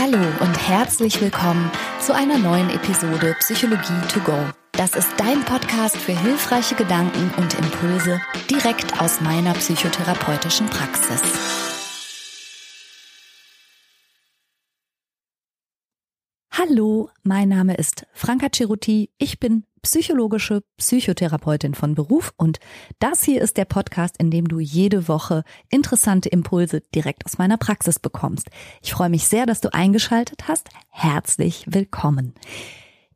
Hallo und herzlich willkommen zu einer neuen Episode Psychologie to go. Das ist dein Podcast für hilfreiche Gedanken und Impulse direkt aus meiner psychotherapeutischen Praxis. Hallo, mein Name ist Franka Ceruti. Ich bin psychologische Psychotherapeutin von Beruf und das hier ist der Podcast, in dem du jede Woche interessante Impulse direkt aus meiner Praxis bekommst. Ich freue mich sehr, dass du eingeschaltet hast. Herzlich willkommen.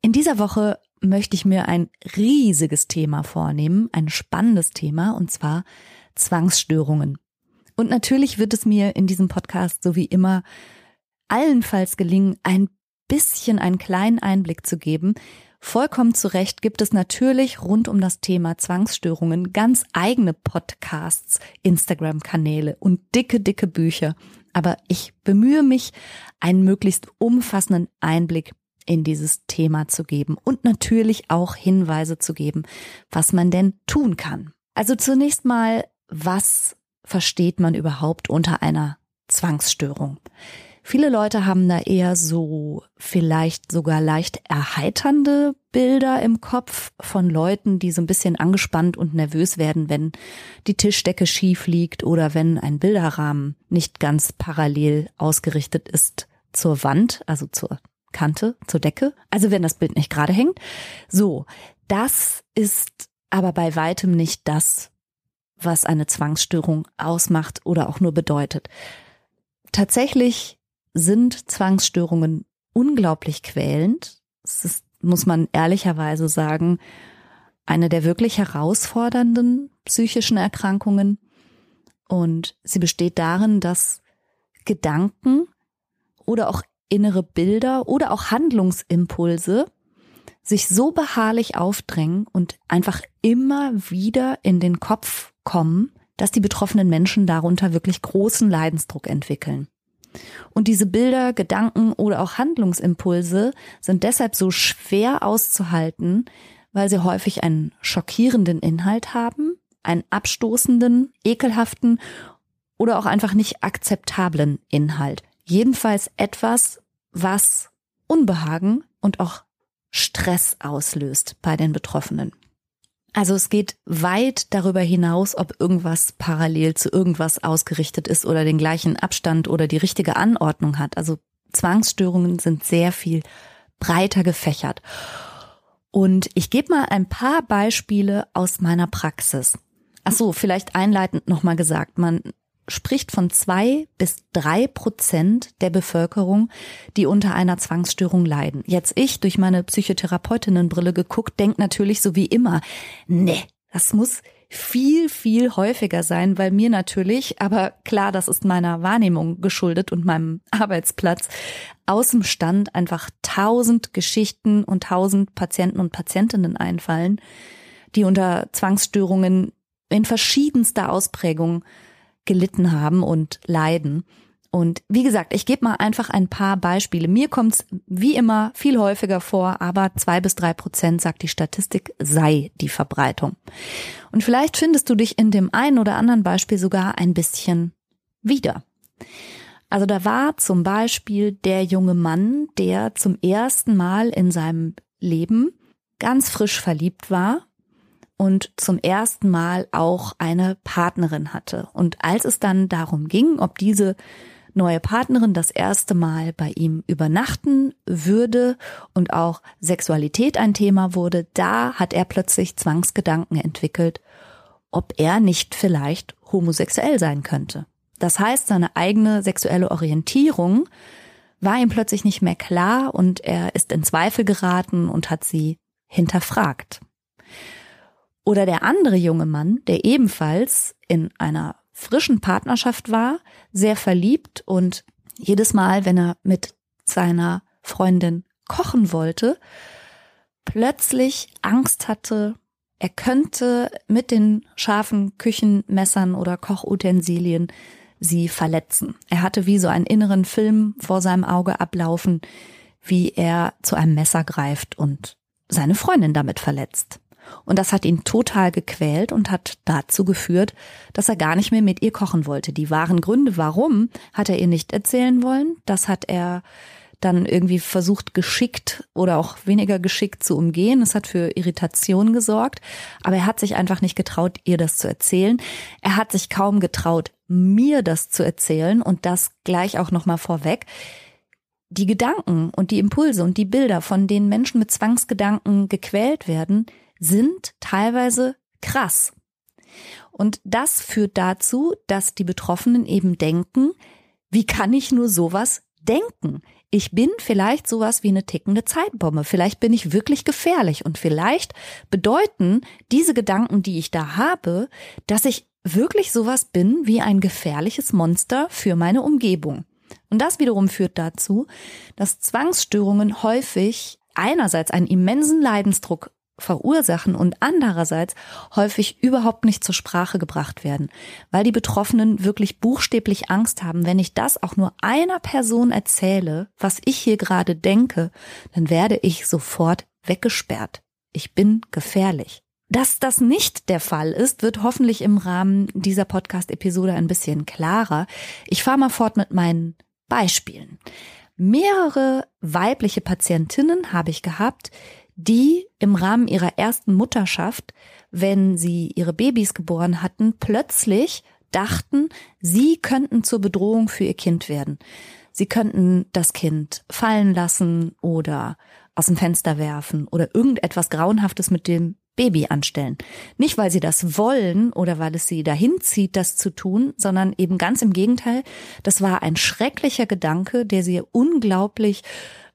In dieser Woche möchte ich mir ein riesiges Thema vornehmen, ein spannendes Thema und zwar Zwangsstörungen. Und natürlich wird es mir in diesem Podcast so wie immer allenfalls gelingen, ein bisschen einen kleinen Einblick zu geben, Vollkommen zu Recht gibt es natürlich rund um das Thema Zwangsstörungen ganz eigene Podcasts, Instagram-Kanäle und dicke, dicke Bücher. Aber ich bemühe mich, einen möglichst umfassenden Einblick in dieses Thema zu geben und natürlich auch Hinweise zu geben, was man denn tun kann. Also zunächst mal, was versteht man überhaupt unter einer Zwangsstörung? Viele Leute haben da eher so vielleicht sogar leicht erheiternde Bilder im Kopf von Leuten, die so ein bisschen angespannt und nervös werden, wenn die Tischdecke schief liegt oder wenn ein Bilderrahmen nicht ganz parallel ausgerichtet ist zur Wand, also zur Kante, zur Decke. Also wenn das Bild nicht gerade hängt. So, das ist aber bei weitem nicht das, was eine Zwangsstörung ausmacht oder auch nur bedeutet. Tatsächlich sind Zwangsstörungen unglaublich quälend. Es ist, muss man ehrlicherweise sagen, eine der wirklich herausfordernden psychischen Erkrankungen. Und sie besteht darin, dass Gedanken oder auch innere Bilder oder auch Handlungsimpulse sich so beharrlich aufdrängen und einfach immer wieder in den Kopf kommen, dass die betroffenen Menschen darunter wirklich großen Leidensdruck entwickeln. Und diese Bilder, Gedanken oder auch Handlungsimpulse sind deshalb so schwer auszuhalten, weil sie häufig einen schockierenden Inhalt haben, einen abstoßenden, ekelhaften oder auch einfach nicht akzeptablen Inhalt. Jedenfalls etwas, was Unbehagen und auch Stress auslöst bei den Betroffenen. Also es geht weit darüber hinaus, ob irgendwas parallel zu irgendwas ausgerichtet ist oder den gleichen Abstand oder die richtige Anordnung hat. Also Zwangsstörungen sind sehr viel breiter gefächert. Und ich gebe mal ein paar Beispiele aus meiner Praxis. Ach so, vielleicht einleitend nochmal gesagt. Man spricht von zwei bis drei Prozent der Bevölkerung, die unter einer Zwangsstörung leiden. Jetzt ich durch meine Psychotherapeutinnenbrille geguckt, denkt natürlich so wie immer, ne, das muss viel, viel häufiger sein, weil mir natürlich, aber klar, das ist meiner Wahrnehmung geschuldet und meinem Arbeitsplatz, aus dem Stand einfach tausend Geschichten und tausend Patienten und Patientinnen einfallen, die unter Zwangsstörungen in verschiedenster Ausprägung gelitten haben und leiden. Und wie gesagt, ich gebe mal einfach ein paar Beispiele. Mir kommt es wie immer viel häufiger vor, aber zwei bis drei Prozent, sagt die Statistik, sei die Verbreitung. Und vielleicht findest du dich in dem einen oder anderen Beispiel sogar ein bisschen wieder. Also da war zum Beispiel der junge Mann, der zum ersten Mal in seinem Leben ganz frisch verliebt war und zum ersten Mal auch eine Partnerin hatte. Und als es dann darum ging, ob diese neue Partnerin das erste Mal bei ihm übernachten würde und auch Sexualität ein Thema wurde, da hat er plötzlich Zwangsgedanken entwickelt, ob er nicht vielleicht homosexuell sein könnte. Das heißt, seine eigene sexuelle Orientierung war ihm plötzlich nicht mehr klar und er ist in Zweifel geraten und hat sie hinterfragt. Oder der andere junge Mann, der ebenfalls in einer frischen Partnerschaft war, sehr verliebt und jedes Mal, wenn er mit seiner Freundin kochen wollte, plötzlich Angst hatte, er könnte mit den scharfen Küchenmessern oder Kochutensilien sie verletzen. Er hatte wie so einen inneren Film vor seinem Auge ablaufen, wie er zu einem Messer greift und seine Freundin damit verletzt. Und das hat ihn total gequält und hat dazu geführt, dass er gar nicht mehr mit ihr kochen wollte. Die wahren Gründe, warum, hat er ihr nicht erzählen wollen. Das hat er dann irgendwie versucht, geschickt oder auch weniger geschickt zu umgehen. Es hat für Irritation gesorgt. Aber er hat sich einfach nicht getraut, ihr das zu erzählen. Er hat sich kaum getraut, mir das zu erzählen und das gleich auch nochmal vorweg. Die Gedanken und die Impulse und die Bilder, von denen Menschen mit Zwangsgedanken gequält werden, sind teilweise krass. Und das führt dazu, dass die Betroffenen eben denken, wie kann ich nur sowas denken? Ich bin vielleicht sowas wie eine tickende Zeitbombe. Vielleicht bin ich wirklich gefährlich und vielleicht bedeuten diese Gedanken, die ich da habe, dass ich wirklich sowas bin wie ein gefährliches Monster für meine Umgebung. Und das wiederum führt dazu, dass Zwangsstörungen häufig einerseits einen immensen Leidensdruck verursachen und andererseits häufig überhaupt nicht zur Sprache gebracht werden, weil die Betroffenen wirklich buchstäblich Angst haben, wenn ich das auch nur einer Person erzähle, was ich hier gerade denke, dann werde ich sofort weggesperrt. Ich bin gefährlich. Dass das nicht der Fall ist, wird hoffentlich im Rahmen dieser Podcast-Episode ein bisschen klarer. Ich fahre mal fort mit meinen Beispielen. Mehrere weibliche Patientinnen habe ich gehabt, die im Rahmen ihrer ersten Mutterschaft, wenn sie ihre Babys geboren hatten, plötzlich dachten, sie könnten zur Bedrohung für ihr Kind werden. Sie könnten das Kind fallen lassen oder aus dem Fenster werfen oder irgendetwas Grauenhaftes mit dem Baby anstellen. Nicht, weil sie das wollen oder weil es sie dahin zieht, das zu tun, sondern eben ganz im Gegenteil. Das war ein schrecklicher Gedanke, der sie unglaublich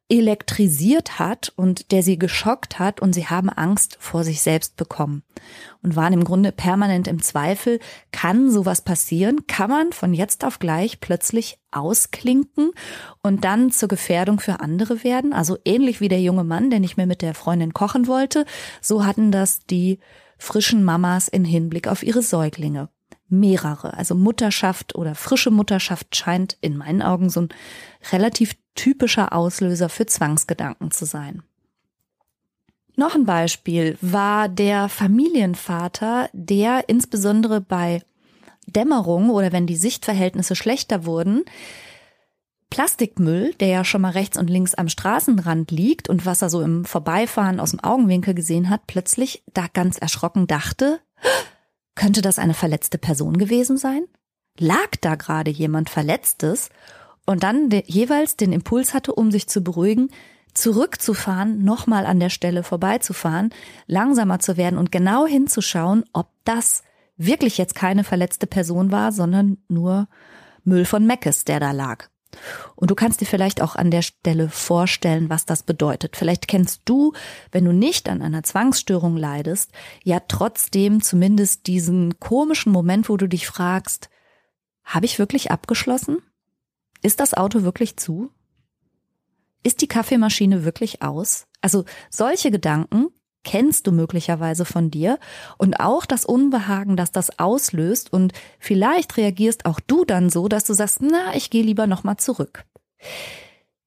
elektrisiert hat und der sie geschockt hat und sie haben Angst vor sich selbst bekommen und waren im Grunde permanent im Zweifel, kann sowas passieren? Kann man von jetzt auf gleich plötzlich ausklinken und dann zur Gefährdung für andere werden? Also ähnlich wie der junge Mann, der nicht mehr mit der Freundin kochen wollte, so hatten das die frischen Mamas in Hinblick auf ihre Säuglinge mehrere. Also Mutterschaft oder frische Mutterschaft scheint in meinen Augen so ein relativ typischer Auslöser für Zwangsgedanken zu sein. Noch ein Beispiel war der Familienvater, der insbesondere bei Dämmerung oder wenn die Sichtverhältnisse schlechter wurden, Plastikmüll, der ja schon mal rechts und links am Straßenrand liegt und was er so im Vorbeifahren aus dem Augenwinkel gesehen hat, plötzlich da ganz erschrocken dachte, könnte das eine verletzte Person gewesen sein? Lag da gerade jemand Verletztes und dann jeweils den Impuls hatte, um sich zu beruhigen, zurückzufahren, nochmal an der Stelle vorbeizufahren, langsamer zu werden und genau hinzuschauen, ob das wirklich jetzt keine verletzte Person war, sondern nur Müll von Meckes, der da lag. Und du kannst dir vielleicht auch an der Stelle vorstellen, was das bedeutet. Vielleicht kennst du, wenn du nicht an einer Zwangsstörung leidest, ja trotzdem zumindest diesen komischen Moment, wo du dich fragst, habe ich wirklich abgeschlossen? Ist das Auto wirklich zu? Ist die Kaffeemaschine wirklich aus? Also solche Gedanken kennst du möglicherweise von dir und auch das Unbehagen, das das auslöst und vielleicht reagierst auch du dann so, dass du sagst, na, ich gehe lieber noch mal zurück.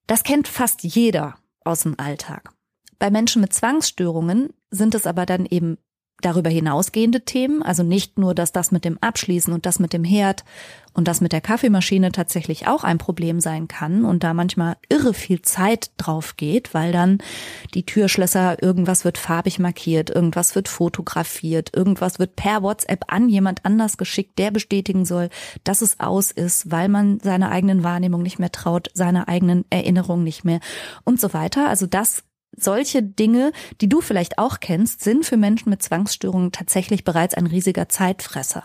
Das kennt fast jeder aus dem Alltag. Bei Menschen mit Zwangsstörungen sind es aber dann eben darüber hinausgehende Themen, also nicht nur, dass das mit dem Abschließen und das mit dem Herd und das mit der Kaffeemaschine tatsächlich auch ein Problem sein kann und da manchmal irre viel Zeit drauf geht, weil dann die Türschlösser, irgendwas wird farbig markiert, irgendwas wird fotografiert, irgendwas wird per WhatsApp an jemand anders geschickt, der bestätigen soll, dass es aus ist, weil man seiner eigenen Wahrnehmung nicht mehr traut, seiner eigenen Erinnerung nicht mehr und so weiter. Also das solche Dinge, die du vielleicht auch kennst, sind für Menschen mit Zwangsstörungen tatsächlich bereits ein riesiger Zeitfresser.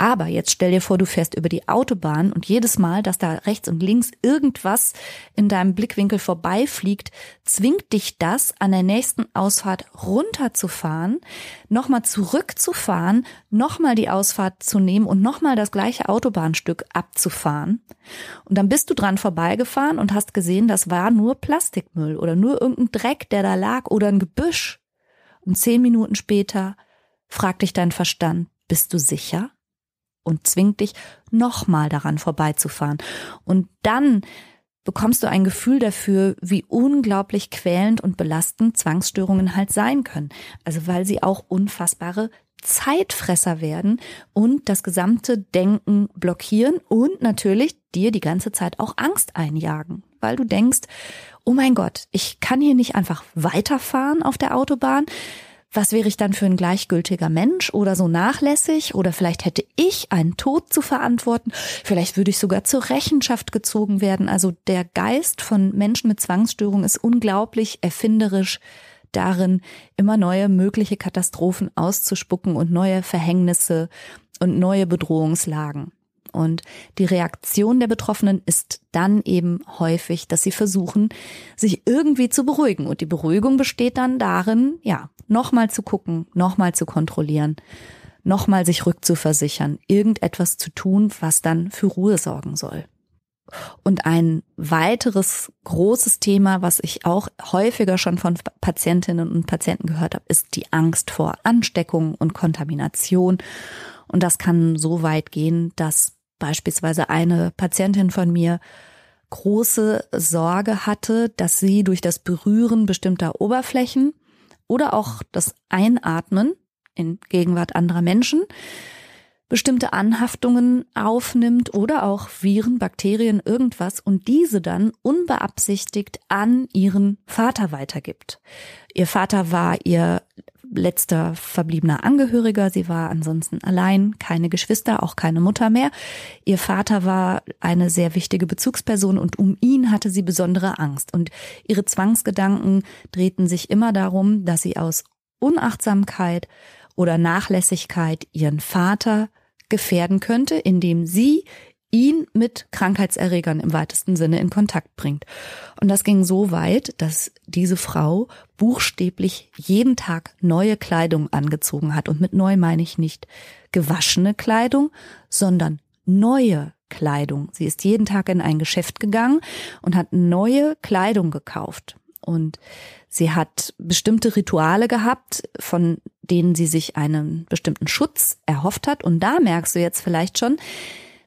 Aber jetzt stell dir vor, du fährst über die Autobahn und jedes Mal, dass da rechts und links irgendwas in deinem Blickwinkel vorbeifliegt, zwingt dich das, an der nächsten Ausfahrt runterzufahren, nochmal zurückzufahren, nochmal die Ausfahrt zu nehmen und nochmal das gleiche Autobahnstück abzufahren. Und dann bist du dran vorbeigefahren und hast gesehen, das war nur Plastikmüll oder nur irgendein Dreck, der da lag oder ein Gebüsch. Und zehn Minuten später fragt dich dein Verstand, bist du sicher? Und zwingt dich, nochmal daran vorbeizufahren. Und dann bekommst du ein Gefühl dafür, wie unglaublich quälend und belastend Zwangsstörungen halt sein können. Also weil sie auch unfassbare Zeitfresser werden und das gesamte Denken blockieren und natürlich dir die ganze Zeit auch Angst einjagen, weil du denkst, oh mein Gott, ich kann hier nicht einfach weiterfahren auf der Autobahn. Was wäre ich dann für ein gleichgültiger Mensch oder so nachlässig? Oder vielleicht hätte ich einen Tod zu verantworten. Vielleicht würde ich sogar zur Rechenschaft gezogen werden. Also der Geist von Menschen mit Zwangsstörung ist unglaublich erfinderisch darin, immer neue mögliche Katastrophen auszuspucken und neue Verhängnisse und neue Bedrohungslagen. Und die Reaktion der Betroffenen ist dann eben häufig, dass sie versuchen, sich irgendwie zu beruhigen. Und die Beruhigung besteht dann darin, ja, nochmal zu gucken, nochmal zu kontrollieren, nochmal sich rückzuversichern, irgendetwas zu tun, was dann für Ruhe sorgen soll. Und ein weiteres großes Thema, was ich auch häufiger schon von Patientinnen und Patienten gehört habe, ist die Angst vor Ansteckung und Kontamination. Und das kann so weit gehen, dass beispielsweise eine Patientin von mir große Sorge hatte, dass sie durch das Berühren bestimmter Oberflächen oder auch das Einatmen in Gegenwart anderer Menschen bestimmte Anhaftungen aufnimmt oder auch Viren, Bakterien, irgendwas und diese dann unbeabsichtigt an ihren Vater weitergibt. Ihr Vater war ihr letzter verbliebener Angehöriger. Sie war ansonsten allein, keine Geschwister, auch keine Mutter mehr. Ihr Vater war eine sehr wichtige Bezugsperson und um ihn hatte sie besondere Angst. Und ihre Zwangsgedanken drehten sich immer darum, dass sie aus Unachtsamkeit oder Nachlässigkeit ihren Vater gefährden könnte, indem sie ihn mit Krankheitserregern im weitesten Sinne in Kontakt bringt. Und das ging so weit, dass diese Frau buchstäblich jeden Tag neue Kleidung angezogen hat. Und mit neu meine ich nicht gewaschene Kleidung, sondern neue Kleidung. Sie ist jeden Tag in ein Geschäft gegangen und hat neue Kleidung gekauft. Und sie hat bestimmte Rituale gehabt, von denen sie sich einen bestimmten Schutz erhofft hat. Und da merkst du jetzt vielleicht schon,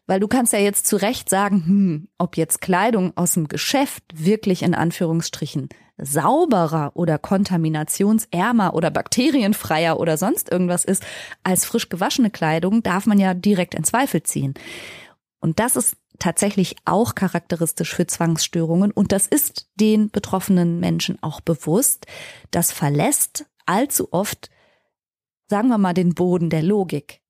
weil du kannst ja jetzt zu Recht sagen, hm, ob jetzt Kleidung aus dem Geschäft wirklich in Anführungsstrichen sauberer oder kontaminationsärmer oder bakterienfreier oder sonst irgendwas ist als frisch gewaschene Kleidung, darf man ja direkt in Zweifel ziehen. Und das ist tatsächlich auch charakteristisch für Zwangsstörungen und das ist den betroffenen Menschen auch bewusst. Das verlässt allzu oft, sagen wir mal, den Boden der Logik.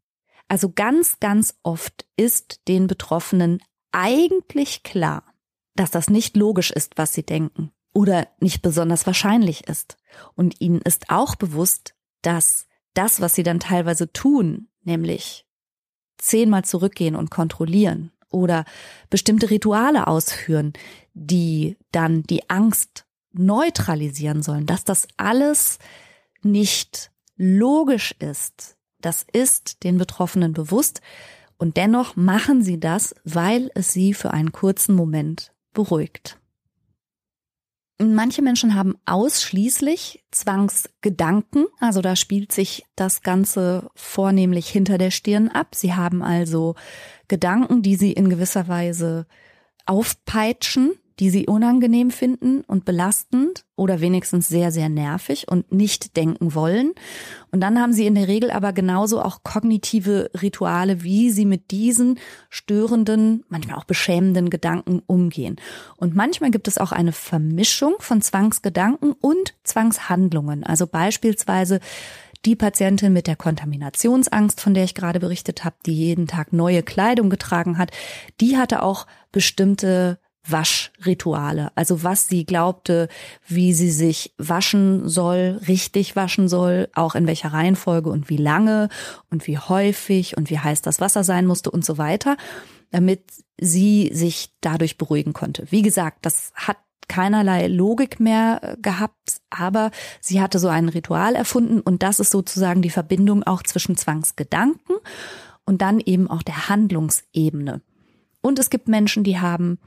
Also ganz, ganz oft ist den Betroffenen eigentlich klar, dass das nicht logisch ist, was sie denken oder nicht besonders wahrscheinlich ist. Und ihnen ist auch bewusst, dass das, was sie dann teilweise tun, nämlich zehnmal zurückgehen und kontrollieren oder bestimmte Rituale ausführen, die dann die Angst neutralisieren sollen, dass das alles nicht logisch ist, das ist den Betroffenen bewusst und dennoch machen sie das, weil es sie für einen kurzen Moment beruhigt. Manche Menschen haben ausschließlich Zwangsgedanken, also da spielt sich das Ganze vornehmlich hinter der Stirn ab. Sie haben also Gedanken, die sie in gewisser Weise aufpeitschen, die sie unangenehm finden und belastend oder wenigstens sehr, sehr nervig und nicht denken wollen. Und dann haben sie in der Regel aber genauso auch kognitive Rituale, wie sie mit diesen störenden, manchmal auch beschämenden Gedanken umgehen. Und manchmal gibt es auch eine Vermischung von Zwangsgedanken und Zwangshandlungen. Also beispielsweise die Patientin mit der Kontaminationsangst, von der ich gerade berichtet habe, die jeden Tag neue Kleidung getragen hat, die hatte auch bestimmte Waschrituale, also was sie glaubte, wie sie sich waschen soll, richtig waschen soll, auch in welcher Reihenfolge und wie lange und wie häufig und wie heiß das Wasser sein musste und so weiter, damit sie sich dadurch beruhigen konnte. Wie gesagt, das hat keinerlei Logik mehr äh, gehabt, aber sie hatte so ein Ritual erfunden und das ist sozusagen die Verbindung auch zwischen Zwangsgedanken und dann eben auch der Handlungsebene. Und es gibt Menschen, die haben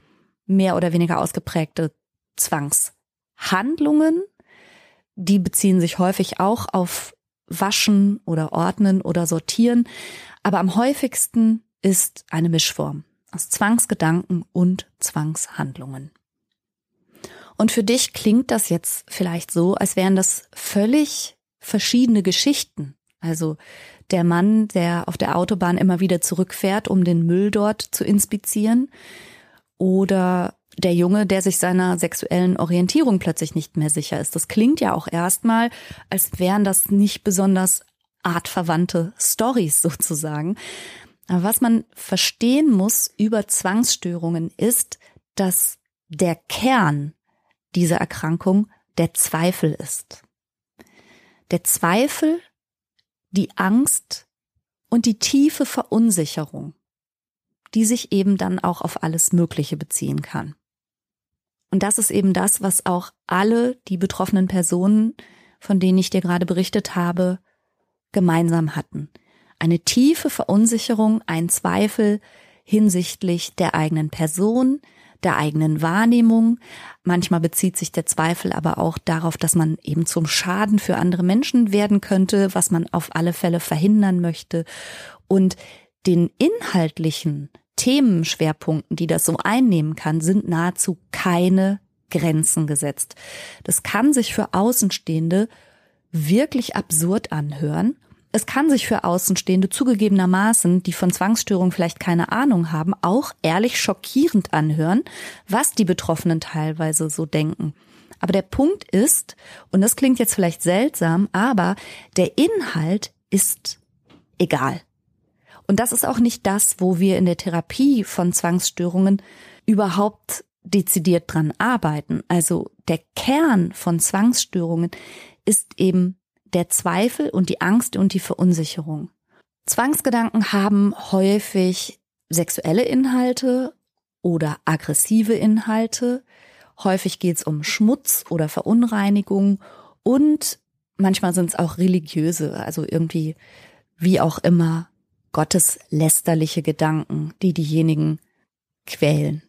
mehr oder weniger ausgeprägte Zwangshandlungen. Die beziehen sich häufig auch auf Waschen oder Ordnen oder Sortieren. Aber am häufigsten ist eine Mischform aus Zwangsgedanken und Zwangshandlungen. Und für dich klingt das jetzt vielleicht so, als wären das völlig verschiedene Geschichten. Also der Mann, der auf der Autobahn immer wieder zurückfährt, um den Müll dort zu inspizieren, oder der Junge, der sich seiner sexuellen Orientierung plötzlich nicht mehr sicher ist. Das klingt ja auch erstmal, als wären das nicht besonders artverwandte Stories sozusagen. Aber was man verstehen muss über Zwangsstörungen ist, dass der Kern dieser Erkrankung der Zweifel ist. Der Zweifel, die Angst und die tiefe Verunsicherung, die sich eben dann auch auf alles Mögliche beziehen kann. Und das ist eben das, was auch alle die betroffenen Personen, von denen ich dir gerade berichtet habe, gemeinsam hatten. Eine tiefe Verunsicherung, ein Zweifel hinsichtlich der eigenen Person, der eigenen Wahrnehmung. Manchmal bezieht sich der Zweifel aber auch darauf, dass man eben zum Schaden für andere Menschen werden könnte, was man auf alle Fälle verhindern möchte. Und den inhaltlichen Themenschwerpunkten, die das so einnehmen kann, sind nahezu keine Grenzen gesetzt. Das kann sich für Außenstehende wirklich absurd anhören. Es kann sich für Außenstehende zugegebenermaßen, die von Zwangsstörung vielleicht keine Ahnung haben, auch ehrlich schockierend anhören, was die Betroffenen teilweise so denken. Aber der Punkt ist, und das klingt jetzt vielleicht seltsam, aber der Inhalt ist egal. Und das ist auch nicht das, wo wir in der Therapie von Zwangsstörungen überhaupt dezidiert dran arbeiten. Also der Kern von Zwangsstörungen ist eben der Zweifel und die Angst und die Verunsicherung. Zwangsgedanken haben häufig sexuelle Inhalte oder aggressive Inhalte. Häufig geht es um Schmutz oder Verunreinigung und manchmal sind es auch religiöse, also irgendwie wie auch immer gotteslästerliche Gedanken, die diejenigen quälen.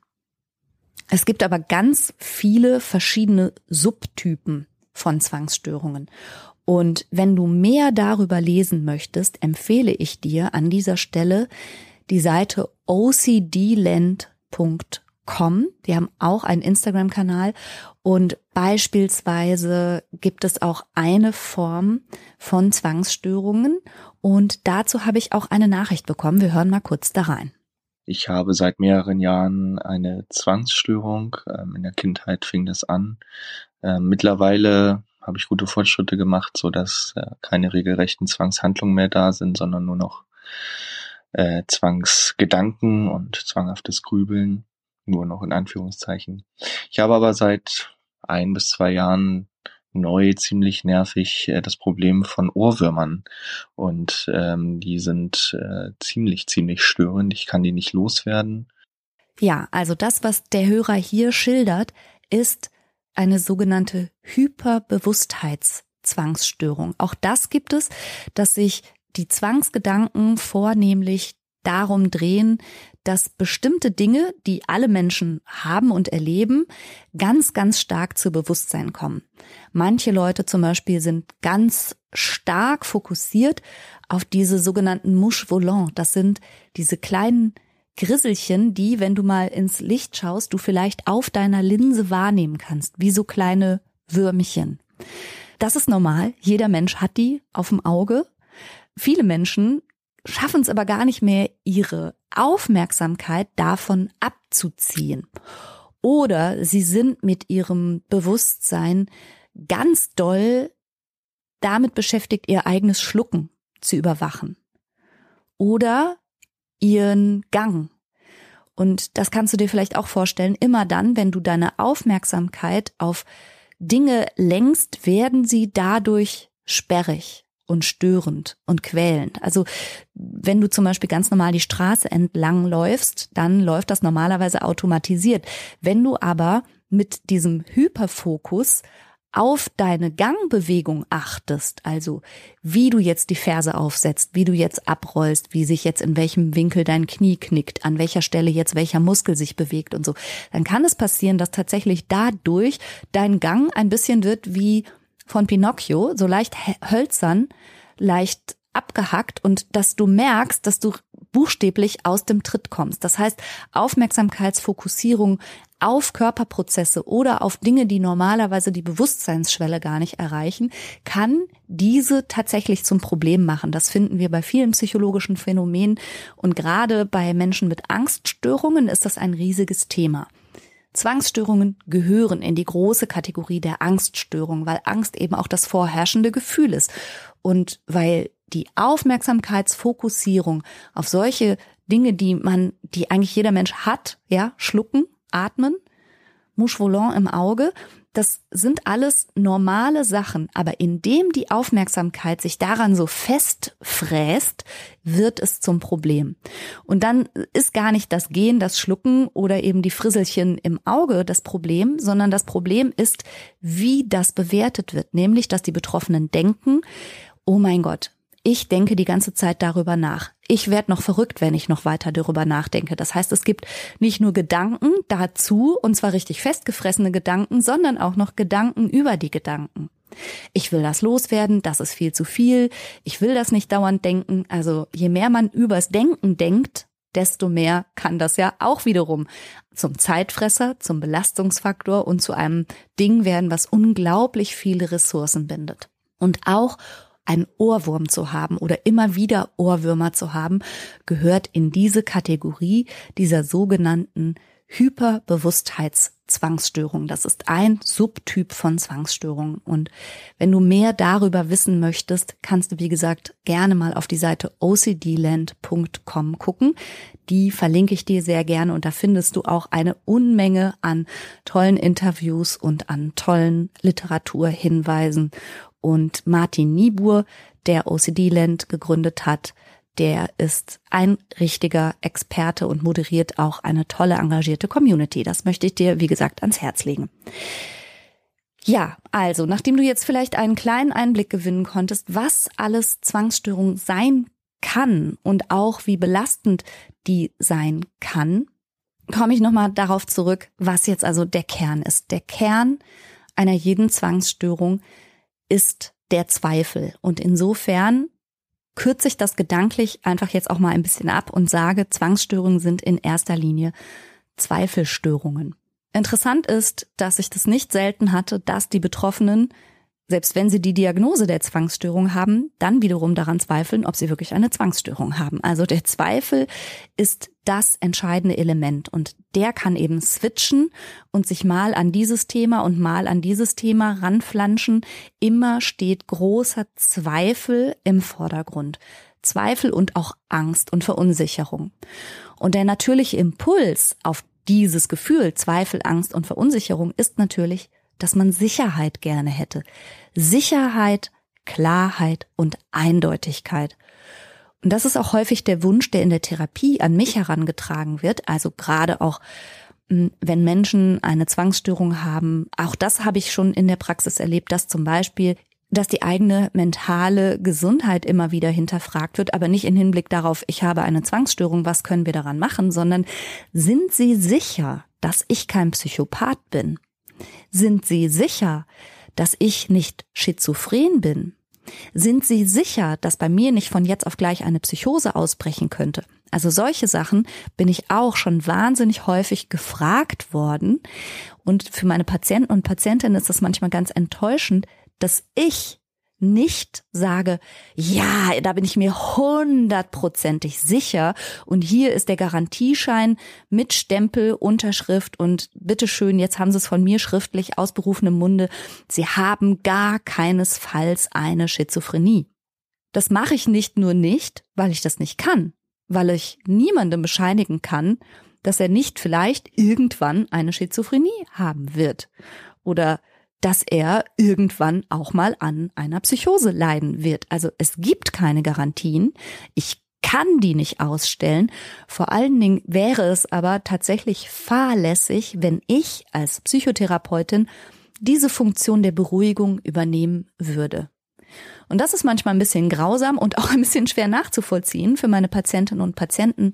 Es gibt aber ganz viele verschiedene Subtypen von Zwangsstörungen. Und wenn du mehr darüber lesen möchtest, empfehle ich dir an dieser Stelle die Seite ocdland.com. Die haben auch einen Instagram-Kanal und beispielsweise gibt es auch eine Form von Zwangsstörungen und dazu habe ich auch eine Nachricht bekommen. Wir hören mal kurz da rein. Ich habe seit mehreren Jahren eine Zwangsstörung. Ähm, in der Kindheit fing das an. Ähm, mittlerweile habe ich gute Fortschritte gemacht, so dass äh, keine regelrechten Zwangshandlungen mehr da sind, sondern nur noch äh, Zwangsgedanken und zwanghaftes Grübeln, nur noch in Anführungszeichen. Ich habe aber seit ein bis zwei Jahren neu ziemlich nervig äh, das Problem von Ohrwürmern und ähm, die sind äh, ziemlich ziemlich störend. Ich kann die nicht loswerden. Ja, also das, was der Hörer hier schildert, ist eine sogenannte Hyperbewusstheitszwangsstörung. Auch das gibt es, dass sich die Zwangsgedanken vornehmlich darum drehen, dass bestimmte Dinge, die alle Menschen haben und erleben, ganz, ganz stark zu Bewusstsein kommen. Manche Leute zum Beispiel sind ganz stark fokussiert auf diese sogenannten Mouche volant. Das sind diese kleinen Grisselchen, die, wenn du mal ins Licht schaust, du vielleicht auf deiner Linse wahrnehmen kannst, wie so kleine Würmchen. Das ist normal. Jeder Mensch hat die auf dem Auge. Viele Menschen schaffen es aber gar nicht mehr, ihre Aufmerksamkeit davon abzuziehen. Oder sie sind mit ihrem Bewusstsein ganz doll damit beschäftigt, ihr eigenes Schlucken zu überwachen. Oder ihren Gang. Und das kannst du dir vielleicht auch vorstellen, immer dann, wenn du deine Aufmerksamkeit auf Dinge lenkst, werden sie dadurch sperrig und störend und quälend. Also wenn du zum Beispiel ganz normal die Straße entlang läufst, dann läuft das normalerweise automatisiert. Wenn du aber mit diesem Hyperfokus auf deine Gangbewegung achtest, also wie du jetzt die Ferse aufsetzt, wie du jetzt abrollst, wie sich jetzt in welchem Winkel dein Knie knickt, an welcher Stelle jetzt welcher Muskel sich bewegt und so, dann kann es passieren, dass tatsächlich dadurch dein Gang ein bisschen wird wie von Pinocchio, so leicht hölzern, leicht abgehackt und dass du merkst, dass du buchstäblich aus dem Tritt kommst. Das heißt, Aufmerksamkeitsfokussierung auf Körperprozesse oder auf Dinge, die normalerweise die Bewusstseinsschwelle gar nicht erreichen, kann diese tatsächlich zum Problem machen. Das finden wir bei vielen psychologischen Phänomenen und gerade bei Menschen mit Angststörungen ist das ein riesiges Thema. Zwangsstörungen gehören in die große Kategorie der Angststörung, weil Angst eben auch das vorherrschende Gefühl ist. Und weil die Aufmerksamkeitsfokussierung auf solche Dinge, die man, die eigentlich jeder Mensch hat, ja, schlucken, atmen, Mouche volant im Auge, das sind alles normale Sachen, aber indem die Aufmerksamkeit sich daran so festfräst, wird es zum Problem. Und dann ist gar nicht das Gehen, das Schlucken oder eben die Frisselchen im Auge das Problem, sondern das Problem ist, wie das bewertet wird, nämlich, dass die Betroffenen denken, oh mein Gott, ich denke die ganze Zeit darüber nach. Ich werde noch verrückt, wenn ich noch weiter darüber nachdenke. Das heißt, es gibt nicht nur Gedanken dazu, und zwar richtig festgefressene Gedanken, sondern auch noch Gedanken über die Gedanken. Ich will das loswerden, das ist viel zu viel, ich will das nicht dauernd denken. Also je mehr man übers Denken denkt, desto mehr kann das ja auch wiederum zum Zeitfresser, zum Belastungsfaktor und zu einem Ding werden, was unglaublich viele Ressourcen bindet. Und auch ein Ohrwurm zu haben oder immer wieder Ohrwürmer zu haben, gehört in diese Kategorie dieser sogenannten Hyperbewusstheitszwangsstörung. Das ist ein Subtyp von Zwangsstörungen. Und wenn du mehr darüber wissen möchtest, kannst du, wie gesagt, gerne mal auf die Seite ocdland.com gucken. Die verlinke ich dir sehr gerne und da findest du auch eine Unmenge an tollen Interviews und an tollen Literaturhinweisen und Martin Niebuhr, der OCD Land gegründet hat, der ist ein richtiger Experte und moderiert auch eine tolle, engagierte Community. Das möchte ich dir, wie gesagt, ans Herz legen. Ja, also, nachdem du jetzt vielleicht einen kleinen Einblick gewinnen konntest, was alles Zwangsstörung sein kann und auch wie belastend die sein kann, komme ich nochmal darauf zurück, was jetzt also der Kern ist. Der Kern einer jeden Zwangsstörung ist der Zweifel. Und insofern kürze ich das gedanklich einfach jetzt auch mal ein bisschen ab und sage, Zwangsstörungen sind in erster Linie Zweifelstörungen. Interessant ist, dass ich das nicht selten hatte, dass die Betroffenen selbst wenn sie die Diagnose der Zwangsstörung haben, dann wiederum daran zweifeln, ob sie wirklich eine Zwangsstörung haben. Also der Zweifel ist das entscheidende Element und der kann eben switchen und sich mal an dieses Thema und mal an dieses Thema ranflanschen. Immer steht großer Zweifel im Vordergrund. Zweifel und auch Angst und Verunsicherung. Und der natürliche Impuls auf dieses Gefühl, Zweifel, Angst und Verunsicherung ist natürlich dass man Sicherheit gerne hätte. Sicherheit, Klarheit und Eindeutigkeit. Und das ist auch häufig der Wunsch, der in der Therapie an mich herangetragen wird. Also gerade auch, hm, wenn Menschen eine Zwangsstörung haben. Auch das habe ich schon in der Praxis erlebt, dass zum Beispiel dass die eigene mentale Gesundheit immer wieder hinterfragt wird, aber nicht in Hinblick darauf, ich habe eine Zwangsstörung, was können wir daran machen, sondern sind Sie sicher, dass ich kein Psychopath bin? Sind Sie sicher, dass ich nicht schizophren bin? Sind Sie sicher, dass bei mir nicht von jetzt auf gleich eine Psychose ausbrechen könnte? Also solche Sachen bin ich auch schon wahnsinnig häufig gefragt worden. Und für meine Patienten und Patientinnen ist das manchmal ganz enttäuschend, dass ich nicht sage, ja, da bin ich mir hundertprozentig sicher und hier ist der Garantieschein mit Stempel, Unterschrift und bitteschön, jetzt haben Sie es von mir schriftlich aus berufenem Munde, Sie haben gar keinesfalls eine Schizophrenie. Das mache ich nicht nur nicht, weil ich das nicht kann, weil ich niemandem bescheinigen kann, dass er nicht vielleicht irgendwann eine Schizophrenie haben wird oder dass er irgendwann auch mal an einer Psychose leiden wird. Also es gibt keine Garantien. Ich kann die nicht ausstellen. Vor allen Dingen wäre es aber tatsächlich fahrlässig, wenn ich als Psychotherapeutin diese Funktion der Beruhigung übernehmen würde. Und das ist manchmal ein bisschen grausam und auch ein bisschen schwer nachzuvollziehen für meine Patientinnen und Patienten,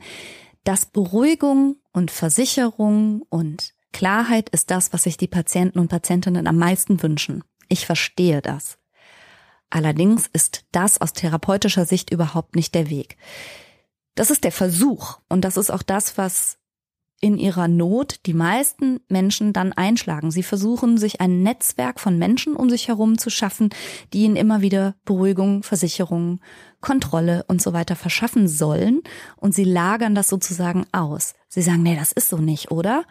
dass Beruhigung und Versicherung und Klarheit ist das, was sich die Patienten und Patientinnen am meisten wünschen. Ich verstehe das. Allerdings ist das aus therapeutischer Sicht überhaupt nicht der Weg. Das ist der Versuch und das ist auch das, was in ihrer Not die meisten Menschen dann einschlagen. Sie versuchen, sich ein Netzwerk von Menschen um sich herum zu schaffen, die ihnen immer wieder Beruhigung, Versicherung, Kontrolle und so weiter verschaffen sollen. Und sie lagern das sozusagen aus. Sie sagen, nee, das ist so nicht, oder?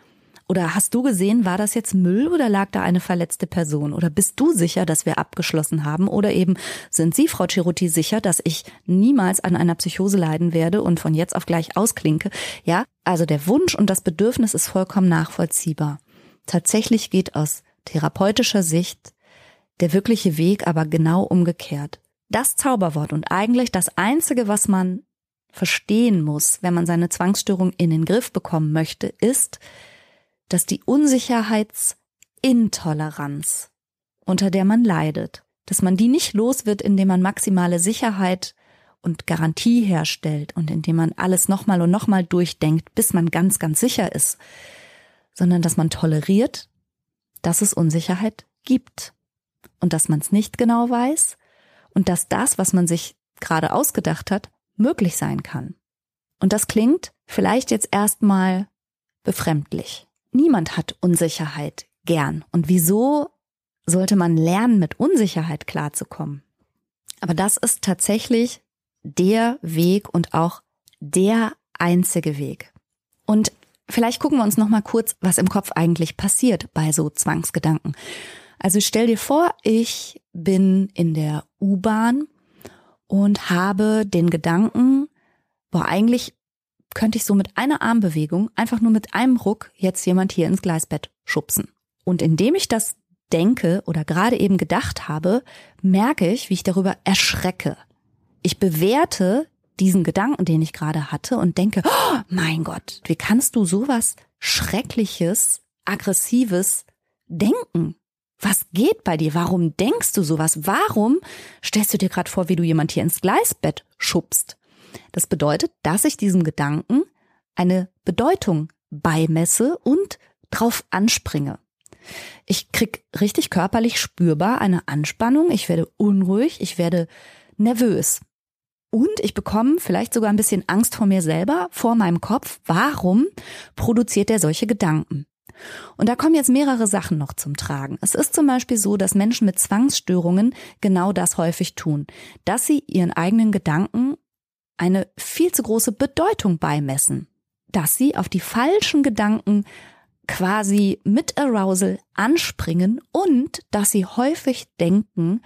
Oder hast du gesehen, war das jetzt Müll oder lag da eine verletzte Person? Oder bist du sicher, dass wir abgeschlossen haben? Oder eben sind Sie, Frau Ceruti, sicher, dass ich niemals an einer Psychose leiden werde und von jetzt auf gleich ausklinke? Ja, also der Wunsch und das Bedürfnis ist vollkommen nachvollziehbar. Tatsächlich geht aus therapeutischer Sicht der wirkliche Weg aber genau umgekehrt. Das Zauberwort und eigentlich das Einzige, was man verstehen muss, wenn man seine Zwangsstörung in den Griff bekommen möchte, ist, dass die Unsicherheitsintoleranz, unter der man leidet, dass man die nicht los wird, indem man maximale Sicherheit und Garantie herstellt und indem man alles nochmal und nochmal durchdenkt, bis man ganz, ganz sicher ist, sondern dass man toleriert, dass es Unsicherheit gibt und dass man es nicht genau weiß und dass das, was man sich gerade ausgedacht hat, möglich sein kann. Und das klingt vielleicht jetzt erstmal befremdlich. Niemand hat Unsicherheit gern. Und wieso sollte man lernen, mit Unsicherheit klarzukommen? Aber das ist tatsächlich der Weg und auch der einzige Weg. Und vielleicht gucken wir uns noch mal kurz, was im Kopf eigentlich passiert bei so Zwangsgedanken. Also stell dir vor, ich bin in der U-Bahn und habe den Gedanken, boah, eigentlich könnte ich so mit einer Armbewegung einfach nur mit einem Ruck jetzt jemand hier ins Gleisbett schubsen. Und indem ich das denke oder gerade eben gedacht habe, merke ich, wie ich darüber erschrecke. Ich bewerte diesen Gedanken, den ich gerade hatte und denke, oh, mein Gott, wie kannst du sowas Schreckliches, Aggressives denken? Was geht bei dir? Warum denkst du sowas? Warum stellst du dir gerade vor, wie du jemand hier ins Gleisbett schubst? Das bedeutet, dass ich diesem Gedanken eine Bedeutung beimesse und drauf anspringe. Ich krieg richtig körperlich spürbar eine Anspannung, ich werde unruhig, ich werde nervös. Und ich bekomme vielleicht sogar ein bisschen Angst vor mir selber, vor meinem Kopf. Warum produziert er solche Gedanken? Und da kommen jetzt mehrere Sachen noch zum Tragen. Es ist zum Beispiel so, dass Menschen mit Zwangsstörungen genau das häufig tun, dass sie ihren eigenen Gedanken eine viel zu große Bedeutung beimessen, dass sie auf die falschen Gedanken quasi mit Arousal anspringen und dass sie häufig denken,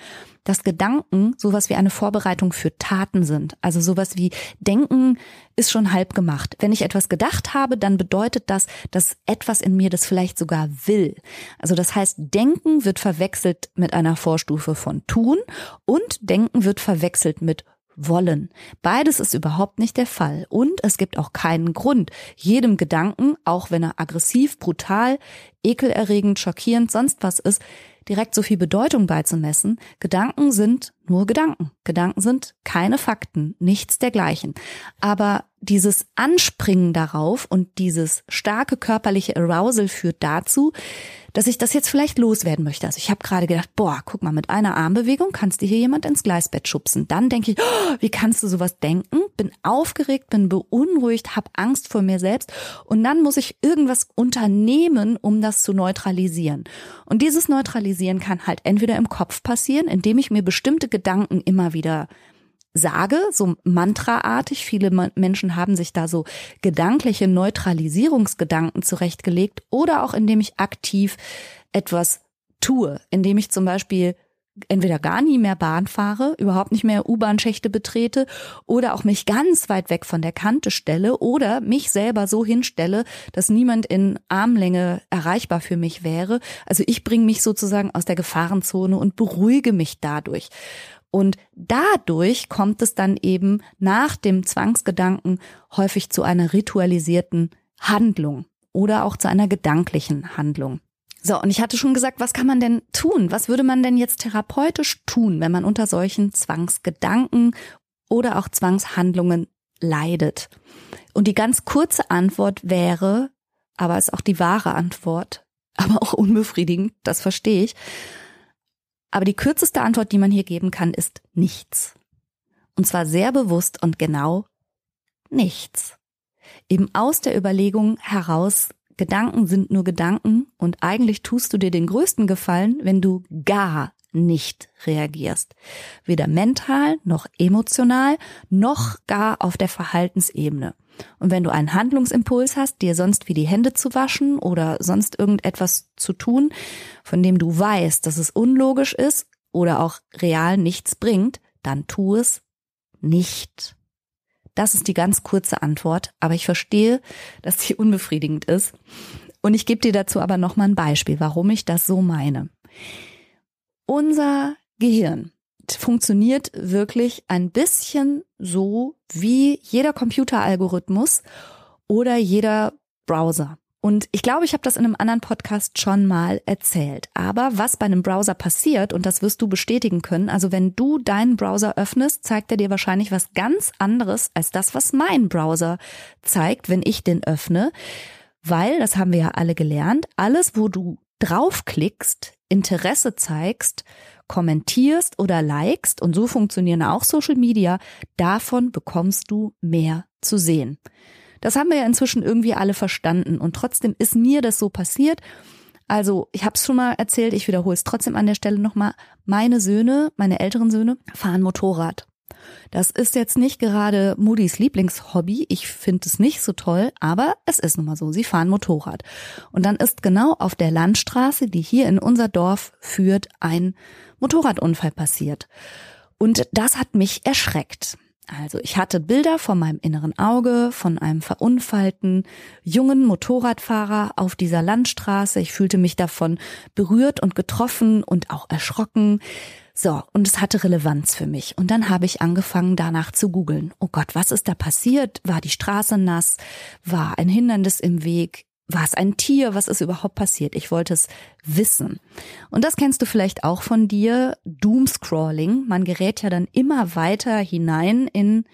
dass Gedanken sowas wie eine Vorbereitung für Taten sind. Also sowas wie Denken ist schon halb gemacht. Wenn ich etwas gedacht habe, dann bedeutet das, dass etwas in mir das vielleicht sogar will. Also das heißt, Denken wird verwechselt mit einer Vorstufe von Tun und Denken wird verwechselt mit wollen. Beides ist überhaupt nicht der Fall. Und es gibt auch keinen Grund, jedem Gedanken, auch wenn er aggressiv, brutal, ekelerregend, schockierend, sonst was ist, direkt so viel Bedeutung beizumessen. Gedanken sind nur Gedanken. Gedanken sind keine Fakten, nichts dergleichen. Aber dieses Anspringen darauf und dieses starke körperliche Arousal führt dazu, dass ich das jetzt vielleicht loswerden möchte. Also ich habe gerade gedacht, boah, guck mal, mit einer Armbewegung kannst du hier jemand ins Gleisbett schubsen. Dann denke ich, oh, wie kannst du sowas denken? Bin aufgeregt, bin beunruhigt, habe Angst vor mir selbst und dann muss ich irgendwas unternehmen, um das zu neutralisieren. Und dieses Neutralisieren kann halt entweder im Kopf passieren, indem ich mir bestimmte Gedanken immer wieder sage, so mantraartig. Viele Menschen haben sich da so gedankliche Neutralisierungsgedanken zurechtgelegt oder auch indem ich aktiv etwas tue, indem ich zum Beispiel entweder gar nie mehr Bahn fahre, überhaupt nicht mehr U-Bahn-Schächte betrete oder auch mich ganz weit weg von der Kante stelle oder mich selber so hinstelle, dass niemand in Armlänge erreichbar für mich wäre. Also ich bringe mich sozusagen aus der Gefahrenzone und beruhige mich dadurch. Und dadurch kommt es dann eben nach dem Zwangsgedanken häufig zu einer ritualisierten Handlung oder auch zu einer gedanklichen Handlung. So, und ich hatte schon gesagt, was kann man denn tun? Was würde man denn jetzt therapeutisch tun, wenn man unter solchen Zwangsgedanken oder auch Zwangshandlungen leidet? Und die ganz kurze Antwort wäre, aber ist auch die wahre Antwort, aber auch unbefriedigend, das verstehe ich, aber die kürzeste Antwort, die man hier geben kann, ist nichts. Und zwar sehr bewusst und genau nichts. Eben aus der Überlegung heraus, Gedanken sind nur Gedanken und eigentlich tust du dir den größten Gefallen, wenn du gar nicht reagierst. Weder mental noch emotional noch gar auf der Verhaltensebene. Und wenn du einen Handlungsimpuls hast, dir sonst wie die Hände zu waschen oder sonst irgendetwas zu tun, von dem du weißt, dass es unlogisch ist oder auch real nichts bringt, dann tu es nicht. Das ist die ganz kurze Antwort, aber ich verstehe, dass sie unbefriedigend ist. Und ich gebe dir dazu aber noch mal ein Beispiel, warum ich das so meine. Unser Gehirn funktioniert wirklich ein bisschen so wie jeder Computeralgorithmus oder jeder Browser. Und ich glaube, ich habe das in einem anderen Podcast schon mal erzählt. Aber was bei einem Browser passiert, und das wirst du bestätigen können, also wenn du deinen Browser öffnest, zeigt er dir wahrscheinlich was ganz anderes als das, was mein Browser zeigt, wenn ich den öffne. Weil, das haben wir ja alle gelernt, alles, wo du draufklickst, Interesse zeigst, kommentierst oder likest, und so funktionieren auch Social Media, davon bekommst du mehr zu sehen. Das haben wir ja inzwischen irgendwie alle verstanden und trotzdem ist mir das so passiert. Also, ich habe es schon mal erzählt, ich wiederhole es trotzdem an der Stelle nochmal. Meine Söhne, meine älteren Söhne, fahren Motorrad. Das ist jetzt nicht gerade Moody's Lieblingshobby. Ich finde es nicht so toll, aber es ist nun mal so. Sie fahren Motorrad. Und dann ist genau auf der Landstraße, die hier in unser Dorf führt, ein Motorradunfall passiert. Und das hat mich erschreckt. Also ich hatte Bilder vor meinem inneren Auge von einem verunfallten jungen Motorradfahrer auf dieser Landstraße. Ich fühlte mich davon berührt und getroffen und auch erschrocken. So, und es hatte Relevanz für mich. Und dann habe ich angefangen, danach zu googeln. Oh Gott, was ist da passiert? War die Straße nass? War ein Hindernis im Weg? War es ein Tier? Was ist überhaupt passiert? Ich wollte es wissen. Und das kennst du vielleicht auch von dir. Doomscrawling. Man gerät ja dann immer weiter hinein in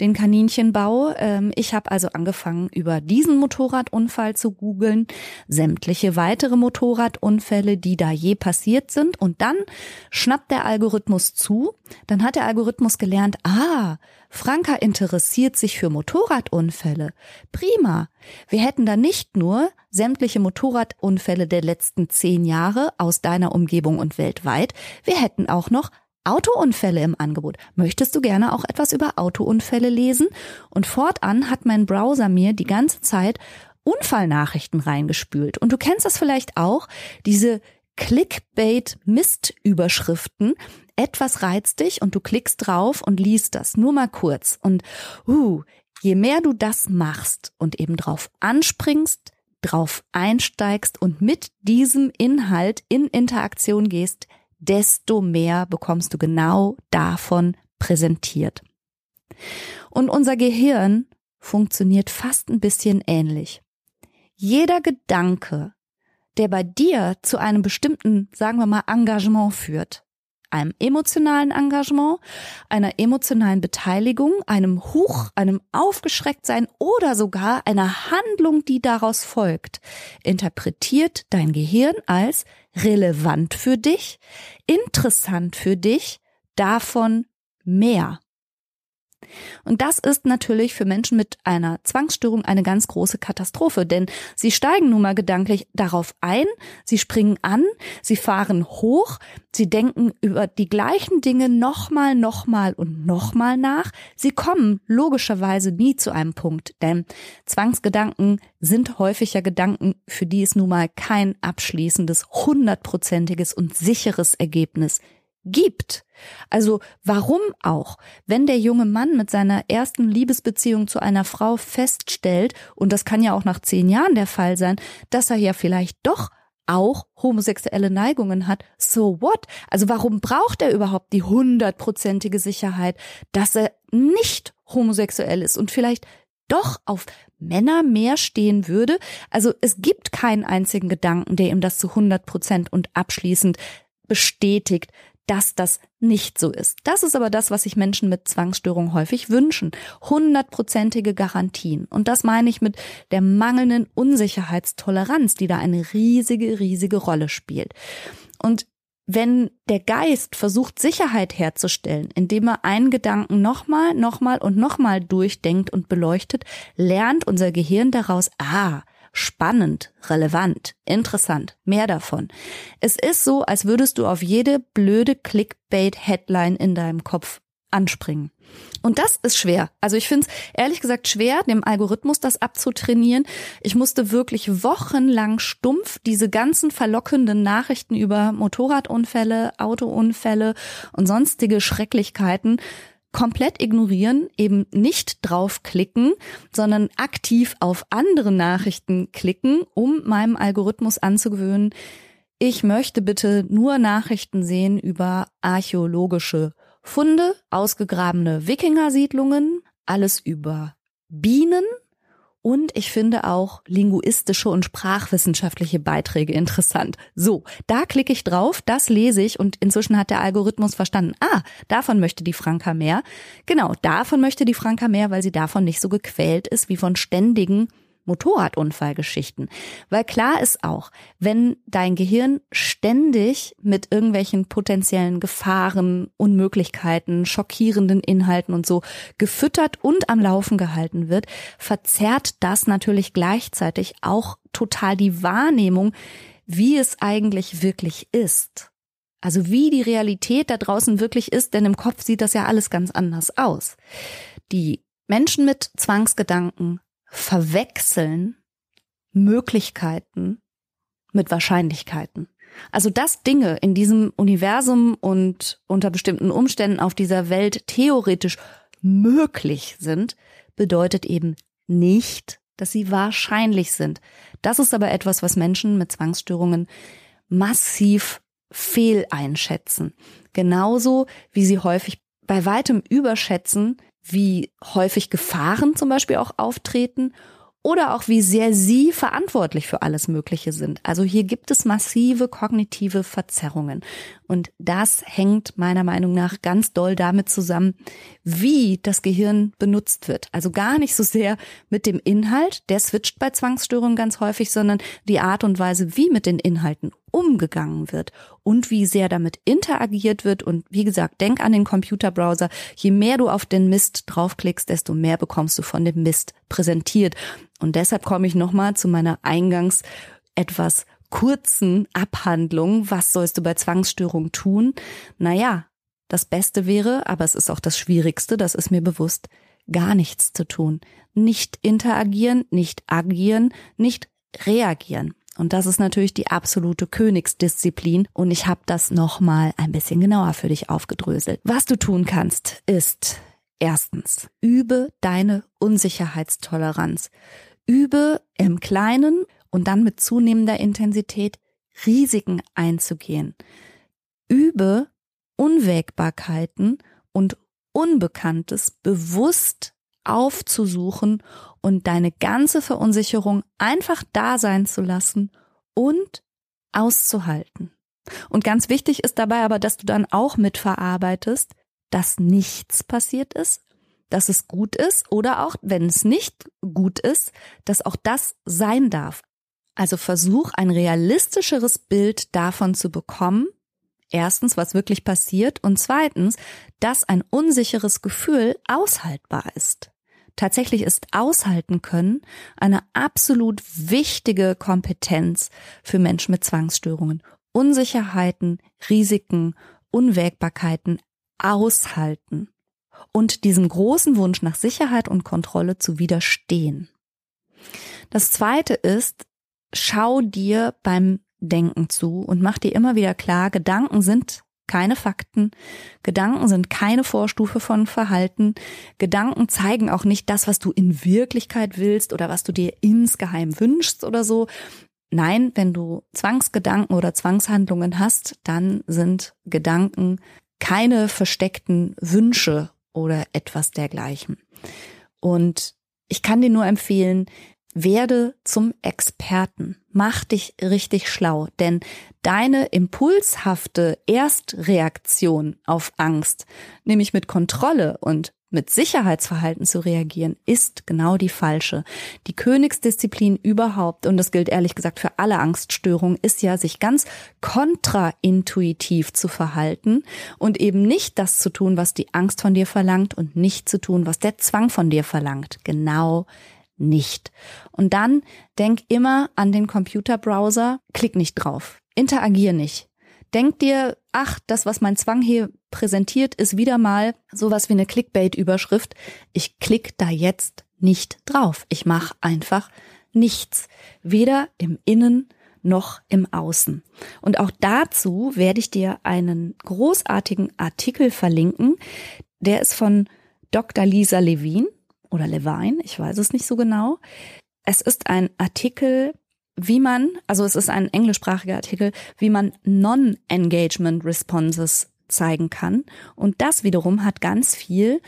den Kaninchenbau. Ähm, ich habe also angefangen, über diesen Motorradunfall zu googeln, sämtliche weitere Motorradunfälle, die da je passiert sind. Und dann schnappt der Algorithmus zu. Dann hat der Algorithmus gelernt, ah, Franka interessiert sich für Motorradunfälle. Prima. Wir hätten da nicht nur sämtliche Motorradunfälle der letzten zehn Jahre aus deiner Umgebung und weltweit, wir hätten auch noch Autounfälle im Angebot. Möchtest du gerne auch etwas über Autounfälle lesen? Und fortan hat mein Browser mir die ganze Zeit Unfallnachrichten reingespült. Und du kennst das vielleicht auch, diese Clickbait-Mist-Überschriften. Etwas reizt dich und du klickst drauf und liest das. Nur mal kurz. Und uh, je mehr du das machst und eben drauf anspringst, drauf einsteigst und mit diesem Inhalt in Interaktion gehst, desto mehr bekommst du genau davon präsentiert. Und unser Gehirn funktioniert fast ein bisschen ähnlich. Jeder Gedanke, der bei dir zu einem bestimmten, sagen wir mal, Engagement führt, einem emotionalen Engagement, einer emotionalen Beteiligung, einem Huch, einem Aufgeschrecktsein oder sogar einer Handlung, die daraus folgt, interpretiert dein Gehirn als relevant für dich, interessant für dich, davon mehr. Und das ist natürlich für Menschen mit einer Zwangsstörung eine ganz große Katastrophe, denn sie steigen nun mal gedanklich darauf ein, sie springen an, sie fahren hoch, sie denken über die gleichen Dinge nochmal, nochmal und nochmal nach. Sie kommen logischerweise nie zu einem Punkt, denn Zwangsgedanken sind häufiger Gedanken, für die es nun mal kein abschließendes, hundertprozentiges und sicheres Ergebnis gibt. Also warum auch, wenn der junge Mann mit seiner ersten Liebesbeziehung zu einer Frau feststellt, und das kann ja auch nach zehn Jahren der Fall sein, dass er ja vielleicht doch auch homosexuelle Neigungen hat, so what? Also warum braucht er überhaupt die hundertprozentige Sicherheit, dass er nicht homosexuell ist und vielleicht doch auf Männer mehr stehen würde? Also es gibt keinen einzigen Gedanken, der ihm das zu 100 Prozent und abschließend bestätigt, dass das nicht so ist. Das ist aber das, was sich Menschen mit Zwangsstörung häufig wünschen. Hundertprozentige Garantien. Und das meine ich mit der mangelnden Unsicherheitstoleranz, die da eine riesige, riesige Rolle spielt. Und wenn der Geist versucht, Sicherheit herzustellen, indem er einen Gedanken nochmal, nochmal und nochmal durchdenkt und beleuchtet, lernt unser Gehirn daraus, ah, spannend, relevant, interessant, mehr davon. Es ist so, als würdest du auf jede blöde Clickbait-Headline in deinem Kopf anspringen. Und das ist schwer. Also ich finde es ehrlich gesagt schwer, dem Algorithmus das abzutrainieren. Ich musste wirklich wochenlang stumpf diese ganzen verlockenden Nachrichten über Motorradunfälle, Autounfälle und sonstige Schrecklichkeiten komplett ignorieren, eben nicht draufklicken, sondern aktiv auf andere Nachrichten klicken, um meinem Algorithmus anzugewöhnen, ich möchte bitte nur Nachrichten sehen über archäologische Funde, ausgegrabene Wikingersiedlungen, alles über Bienen und ich finde auch linguistische und sprachwissenschaftliche Beiträge interessant. So, da klicke ich drauf, das lese ich und inzwischen hat der Algorithmus verstanden, ah, davon möchte die Franka mehr. Genau, davon möchte die Franka mehr, weil sie davon nicht so gequält ist wie von ständigen Motorradunfallgeschichten. Weil klar ist auch, wenn dein Gehirn ständig mit irgendwelchen potenziellen Gefahren, Unmöglichkeiten, schockierenden Inhalten und so gefüttert und am Laufen gehalten wird, verzerrt das natürlich gleichzeitig auch total die Wahrnehmung, wie es eigentlich wirklich ist. Also wie die Realität da draußen wirklich ist, denn im Kopf sieht das ja alles ganz anders aus. Die Menschen mit Zwangsgedanken verwechseln Möglichkeiten mit Wahrscheinlichkeiten. Also dass Dinge in diesem Universum und unter bestimmten Umständen auf dieser Welt theoretisch möglich sind, bedeutet eben nicht, dass sie wahrscheinlich sind. Das ist aber etwas, was Menschen mit Zwangsstörungen massiv fehleinschätzen. Genauso wie sie häufig bei weitem überschätzen, wie häufig Gefahren zum Beispiel auch auftreten oder auch wie sehr sie verantwortlich für alles Mögliche sind. Also hier gibt es massive kognitive Verzerrungen. Und das hängt meiner Meinung nach ganz doll damit zusammen, wie das Gehirn benutzt wird. Also gar nicht so sehr mit dem Inhalt, der switcht bei Zwangsstörungen ganz häufig, sondern die Art und Weise, wie mit den Inhalten umgegangen wird und wie sehr damit interagiert wird. Und wie gesagt, denk an den Computerbrowser. Je mehr du auf den Mist draufklickst, desto mehr bekommst du von dem Mist präsentiert. Und deshalb komme ich nochmal zu meiner eingangs etwas kurzen Abhandlung. Was sollst du bei Zwangsstörung tun? Naja, das Beste wäre, aber es ist auch das Schwierigste, das ist mir bewusst, gar nichts zu tun. Nicht interagieren, nicht agieren, nicht reagieren. Und das ist natürlich die absolute Königsdisziplin. Und ich habe das nochmal ein bisschen genauer für dich aufgedröselt. Was du tun kannst, ist erstens, übe deine Unsicherheitstoleranz. Übe im Kleinen und dann mit zunehmender Intensität Risiken einzugehen. Übe Unwägbarkeiten und Unbekanntes bewusst aufzusuchen und deine ganze Verunsicherung einfach da sein zu lassen und auszuhalten. Und ganz wichtig ist dabei aber, dass du dann auch mitverarbeitest, dass nichts passiert ist, dass es gut ist oder auch, wenn es nicht gut ist, dass auch das sein darf. Also versuch ein realistischeres Bild davon zu bekommen, erstens, was wirklich passiert und zweitens, dass ein unsicheres Gefühl aushaltbar ist. Tatsächlich ist aushalten können eine absolut wichtige Kompetenz für Menschen mit Zwangsstörungen. Unsicherheiten, Risiken, Unwägbarkeiten aushalten und diesem großen Wunsch nach Sicherheit und Kontrolle zu widerstehen. Das zweite ist, schau dir beim Denken zu und mach dir immer wieder klar, Gedanken sind keine Fakten. Gedanken sind keine Vorstufe von Verhalten. Gedanken zeigen auch nicht das, was du in Wirklichkeit willst oder was du dir insgeheim wünschst oder so. Nein, wenn du Zwangsgedanken oder Zwangshandlungen hast, dann sind Gedanken keine versteckten Wünsche oder etwas dergleichen. Und ich kann dir nur empfehlen, werde zum Experten. Mach dich richtig schlau, denn deine impulshafte Erstreaktion auf Angst, nämlich mit Kontrolle und mit Sicherheitsverhalten zu reagieren, ist genau die falsche. Die Königsdisziplin überhaupt, und das gilt ehrlich gesagt für alle Angststörungen, ist ja, sich ganz kontraintuitiv zu verhalten und eben nicht das zu tun, was die Angst von dir verlangt und nicht zu tun, was der Zwang von dir verlangt. Genau nicht. Und dann denk immer an den Computerbrowser, klick nicht drauf, interagier nicht. Denk dir, ach, das, was mein Zwang hier präsentiert, ist wieder mal sowas wie eine Clickbait-Überschrift. Ich klick da jetzt nicht drauf. Ich mache einfach nichts. Weder im Innen noch im Außen. Und auch dazu werde ich dir einen großartigen Artikel verlinken. Der ist von Dr. Lisa Levin oder Levine, ich weiß es nicht so genau. Es ist ein Artikel, wie man, also es ist ein englischsprachiger Artikel, wie man Non-Engagement Responses zeigen kann. Und das wiederum hat ganz viel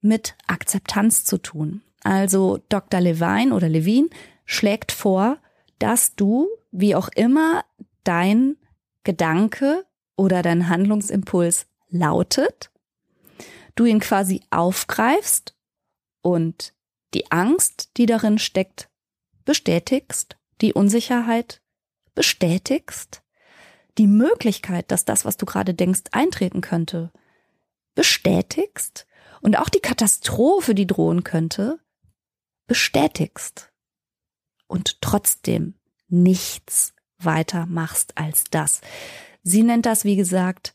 mit Akzeptanz zu tun. Also Dr. Levine oder Levine schlägt vor, dass du, wie auch immer dein Gedanke oder dein Handlungsimpuls lautet, du ihn quasi aufgreifst und die Angst, die darin steckt, bestätigst, die Unsicherheit bestätigst, die Möglichkeit, dass das, was du gerade denkst, eintreten könnte, bestätigst und auch die Katastrophe, die drohen könnte, bestätigst und trotzdem nichts weiter machst als das. Sie nennt das, wie gesagt,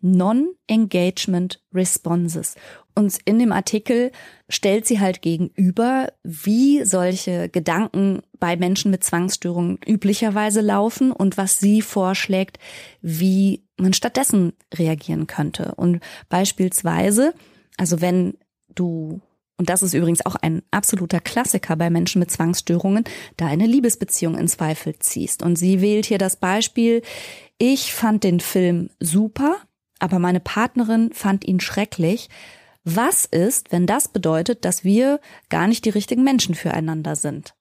Non-Engagement Responses. Und in dem Artikel stellt sie halt gegenüber, wie solche Gedanken bei Menschen mit Zwangsstörungen üblicherweise laufen und was sie vorschlägt, wie man stattdessen reagieren könnte. Und beispielsweise, also wenn du und das ist übrigens auch ein absoluter Klassiker bei Menschen mit Zwangsstörungen, da eine Liebesbeziehung in Zweifel ziehst. Und sie wählt hier das Beispiel, ich fand den Film super, aber meine Partnerin fand ihn schrecklich. Was ist, wenn das bedeutet, dass wir gar nicht die richtigen Menschen füreinander sind?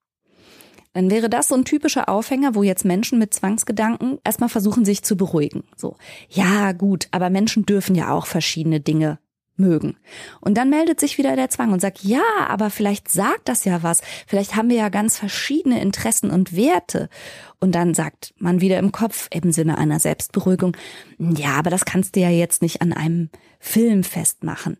Dann wäre das so ein typischer Aufhänger, wo jetzt Menschen mit Zwangsgedanken erstmal versuchen, sich zu beruhigen. So, ja, gut, aber Menschen dürfen ja auch verschiedene Dinge mögen. Und dann meldet sich wieder der Zwang und sagt, ja, aber vielleicht sagt das ja was. Vielleicht haben wir ja ganz verschiedene Interessen und Werte. Und dann sagt man wieder im Kopf im Sinne einer Selbstberuhigung, ja, aber das kannst du ja jetzt nicht an einem Film festmachen.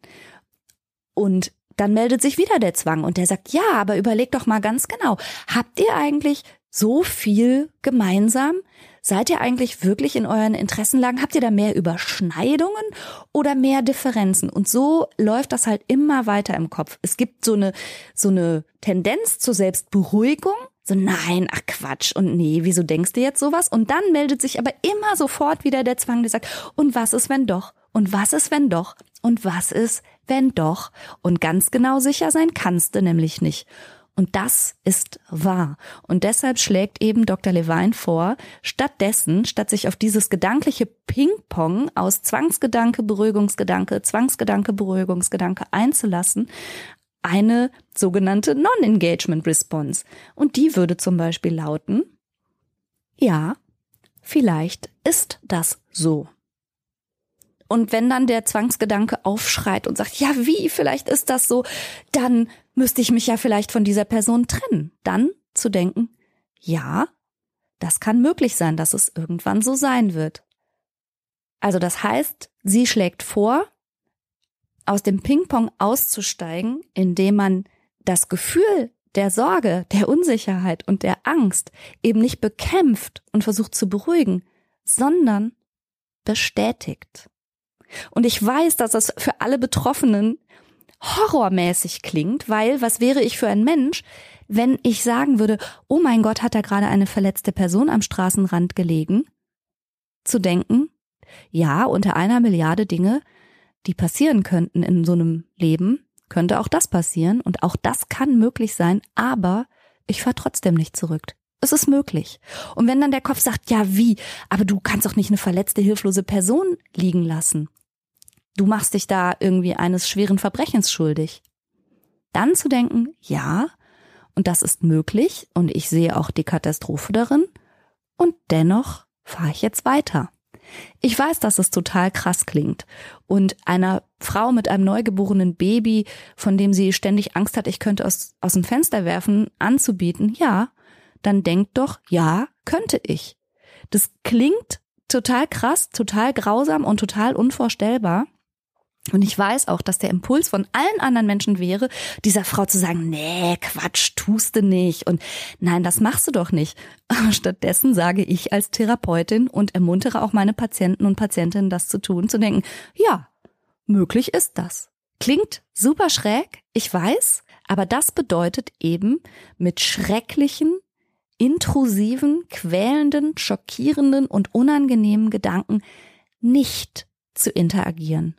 Und dann meldet sich wieder der Zwang und der sagt, ja, aber überleg doch mal ganz genau, habt ihr eigentlich so viel gemeinsam? Seid ihr eigentlich wirklich in euren Interessenlagen? Habt ihr da mehr Überschneidungen oder mehr Differenzen? Und so läuft das halt immer weiter im Kopf. Es gibt so eine, so eine Tendenz zur Selbstberuhigung. So, nein, ach Quatsch und nee, wieso denkst du jetzt sowas? Und dann meldet sich aber immer sofort wieder der Zwang, der sagt, und was ist, wenn doch? Und was ist, wenn doch? Und was ist, wenn doch? Und ganz genau sicher sein kannst du nämlich nicht. Und das ist wahr. Und deshalb schlägt eben Dr. Levine vor, stattdessen, statt sich auf dieses gedankliche Ping-Pong aus Zwangsgedanke, Beruhigungsgedanke, Zwangsgedanke, Beruhigungsgedanke einzulassen, eine sogenannte Non-Engagement Response. Und die würde zum Beispiel lauten, ja, vielleicht ist das so. Und wenn dann der Zwangsgedanke aufschreit und sagt, ja, wie, vielleicht ist das so, dann müsste ich mich ja vielleicht von dieser Person trennen. Dann zu denken, ja, das kann möglich sein, dass es irgendwann so sein wird. Also das heißt, sie schlägt vor, aus dem Ping-Pong auszusteigen, indem man das Gefühl der Sorge, der Unsicherheit und der Angst eben nicht bekämpft und versucht zu beruhigen, sondern bestätigt. Und ich weiß, dass das für alle Betroffenen horrormäßig klingt, weil was wäre ich für ein Mensch, wenn ich sagen würde, oh mein Gott, hat da gerade eine verletzte Person am Straßenrand gelegen? Zu denken, ja, unter einer Milliarde Dinge, die passieren könnten in so einem Leben, könnte auch das passieren und auch das kann möglich sein, aber ich fahr trotzdem nicht zurück. Es ist möglich. Und wenn dann der Kopf sagt, ja, wie, aber du kannst doch nicht eine verletzte, hilflose Person liegen lassen du machst dich da irgendwie eines schweren Verbrechens schuldig. Dann zu denken, ja, und das ist möglich und ich sehe auch die Katastrophe darin und dennoch fahre ich jetzt weiter. Ich weiß, dass es total krass klingt und einer Frau mit einem neugeborenen Baby, von dem sie ständig Angst hat, ich könnte aus, aus dem Fenster werfen, anzubieten, ja, dann denkt doch, ja, könnte ich. Das klingt total krass, total grausam und total unvorstellbar. Und ich weiß auch, dass der Impuls von allen anderen Menschen wäre, dieser Frau zu sagen, nee, Quatsch, tust du nicht. Und nein, das machst du doch nicht. Stattdessen sage ich als Therapeutin und ermuntere auch meine Patienten und Patientinnen, das zu tun, zu denken, ja, möglich ist das. Klingt super schräg, ich weiß, aber das bedeutet eben mit schrecklichen intrusiven, quälenden, schockierenden und unangenehmen Gedanken nicht zu interagieren,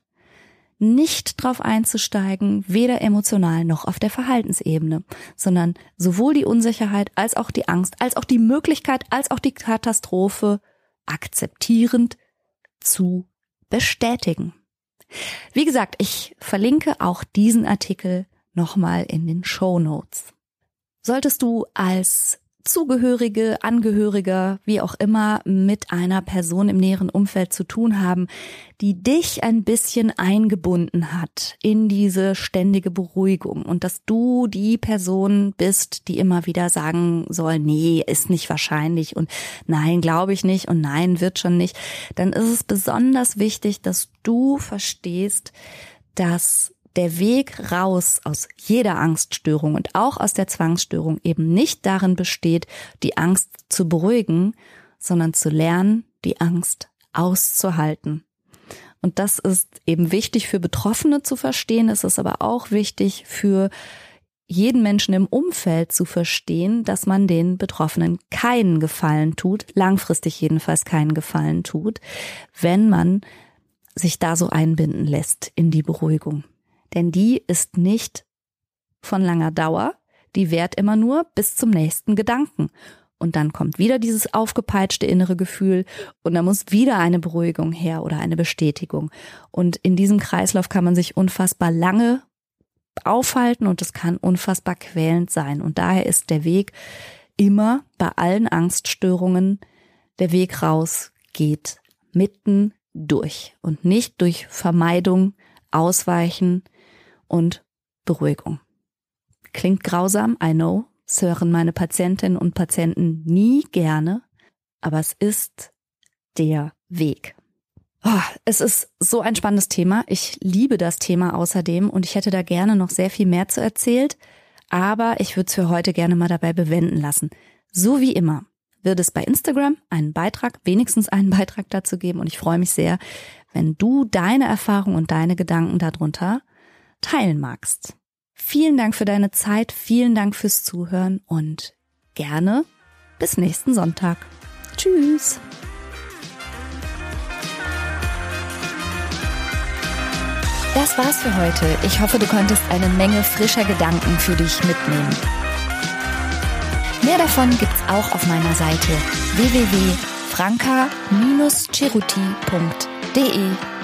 nicht drauf einzusteigen, weder emotional noch auf der Verhaltensebene, sondern sowohl die Unsicherheit als auch die Angst, als auch die Möglichkeit, als auch die Katastrophe akzeptierend zu bestätigen. Wie gesagt, ich verlinke auch diesen Artikel nochmal in den Show Notes. Solltest du als Zugehörige, Angehöriger, wie auch immer, mit einer Person im näheren Umfeld zu tun haben, die dich ein bisschen eingebunden hat in diese ständige Beruhigung. Und dass du die Person bist, die immer wieder sagen soll, nee, ist nicht wahrscheinlich und nein, glaube ich nicht und nein, wird schon nicht, dann ist es besonders wichtig, dass du verstehst, dass der Weg raus aus jeder Angststörung und auch aus der Zwangsstörung eben nicht darin besteht, die Angst zu beruhigen, sondern zu lernen, die Angst auszuhalten. Und das ist eben wichtig für Betroffene zu verstehen. Es ist aber auch wichtig für jeden Menschen im Umfeld zu verstehen, dass man den Betroffenen keinen Gefallen tut, langfristig jedenfalls keinen Gefallen tut, wenn man sich da so einbinden lässt in die Beruhigung denn die ist nicht von langer Dauer, die währt immer nur bis zum nächsten Gedanken. Und dann kommt wieder dieses aufgepeitschte innere Gefühl und da muss wieder eine Beruhigung her oder eine Bestätigung. Und in diesem Kreislauf kann man sich unfassbar lange aufhalten und es kann unfassbar quälend sein. Und daher ist der Weg immer bei allen Angststörungen, der Weg raus geht mitten durch und nicht durch Vermeidung, Ausweichen, und Beruhigung. Klingt grausam, I know, das hören meine Patientinnen und Patienten nie gerne, aber es ist der Weg. Oh, es ist so ein spannendes Thema. Ich liebe das Thema außerdem und ich hätte da gerne noch sehr viel mehr zu erzählt, aber ich würde es für heute gerne mal dabei bewenden lassen. So wie immer wird es bei Instagram einen Beitrag, wenigstens einen Beitrag dazu geben und ich freue mich sehr, wenn du deine Erfahrung und deine Gedanken darunter teilen magst. Vielen Dank für deine Zeit, vielen Dank fürs Zuhören und gerne bis nächsten Sonntag. Tschüss. Das war's für heute. Ich hoffe, du konntest eine Menge frischer Gedanken für dich mitnehmen. Mehr davon gibt's auch auf meiner Seite www.franca-ceruti.de